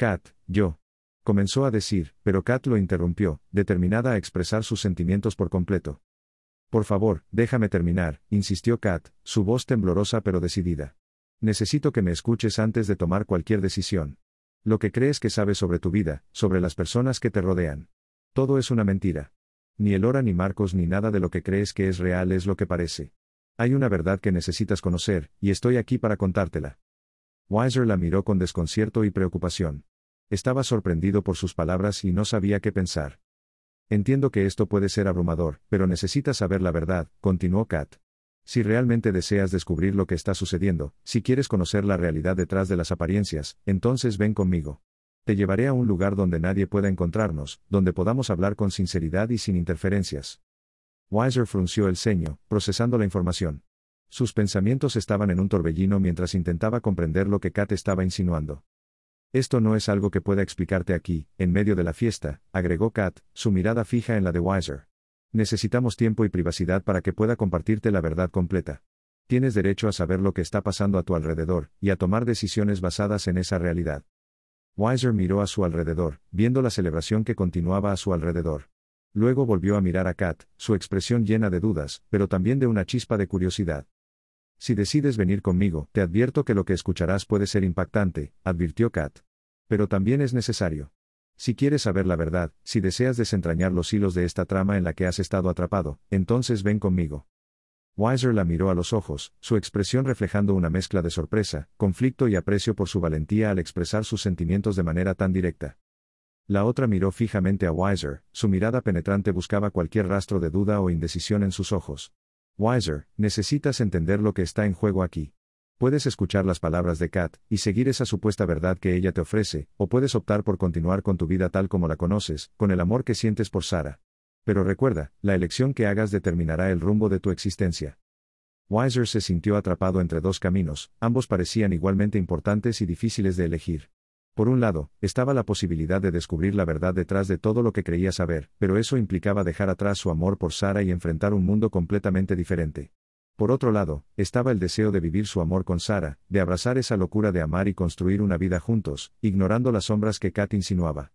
Kat, yo. Comenzó a decir, pero Kat lo interrumpió, determinada a expresar sus sentimientos por completo. Por favor, déjame terminar, insistió Kat, su voz temblorosa pero decidida. Necesito que me escuches antes de tomar cualquier decisión. Lo que crees que sabes sobre tu vida, sobre las personas que te rodean. Todo es una mentira. Ni Elora ni Marcos ni nada de lo que crees que es real es lo que parece. Hay una verdad que necesitas conocer, y estoy aquí para contártela. Weiser la miró con desconcierto y preocupación. Estaba sorprendido por sus palabras y no sabía qué pensar. Entiendo que esto puede ser abrumador, pero necesitas saber la verdad, continuó Kat. Si realmente deseas descubrir lo que está sucediendo, si quieres conocer la realidad detrás de las apariencias, entonces ven conmigo. Te llevaré a un lugar donde nadie pueda encontrarnos, donde podamos hablar con sinceridad y sin interferencias. Weiser frunció el ceño, procesando la información. Sus pensamientos estaban en un torbellino mientras intentaba comprender lo que Kat estaba insinuando. Esto no es algo que pueda explicarte aquí, en medio de la fiesta, agregó Kat, su mirada fija en la de Weiser. Necesitamos tiempo y privacidad para que pueda compartirte la verdad completa. Tienes derecho a saber lo que está pasando a tu alrededor, y a tomar decisiones basadas en esa realidad. Weiser miró a su alrededor, viendo la celebración que continuaba a su alrededor. Luego volvió a mirar a Kat, su expresión llena de dudas, pero también de una chispa de curiosidad. Si decides venir conmigo, te advierto que lo que escucharás puede ser impactante, advirtió Kat. Pero también es necesario. Si quieres saber la verdad, si deseas desentrañar los hilos de esta trama en la que has estado atrapado, entonces ven conmigo. Weiser la miró a los ojos, su expresión reflejando una mezcla de sorpresa, conflicto y aprecio por su valentía al expresar sus sentimientos de manera tan directa. La otra miró fijamente a Weiser, su mirada penetrante buscaba cualquier rastro de duda o indecisión en sus ojos. Weiser, necesitas entender lo que está en juego aquí. Puedes escuchar las palabras de Kat, y seguir esa supuesta verdad que ella te ofrece, o puedes optar por continuar con tu vida tal como la conoces, con el amor que sientes por Sara. Pero recuerda, la elección que hagas determinará el rumbo de tu existencia. Weiser se sintió atrapado entre dos caminos, ambos parecían igualmente importantes y difíciles de elegir. Por un lado, estaba la posibilidad de descubrir la verdad detrás de todo lo que creía saber, pero eso implicaba dejar atrás su amor por Sara y enfrentar un mundo completamente diferente. Por otro lado, estaba el deseo de vivir su amor con Sara, de abrazar esa locura de amar y construir una vida juntos, ignorando las sombras que Kat insinuaba.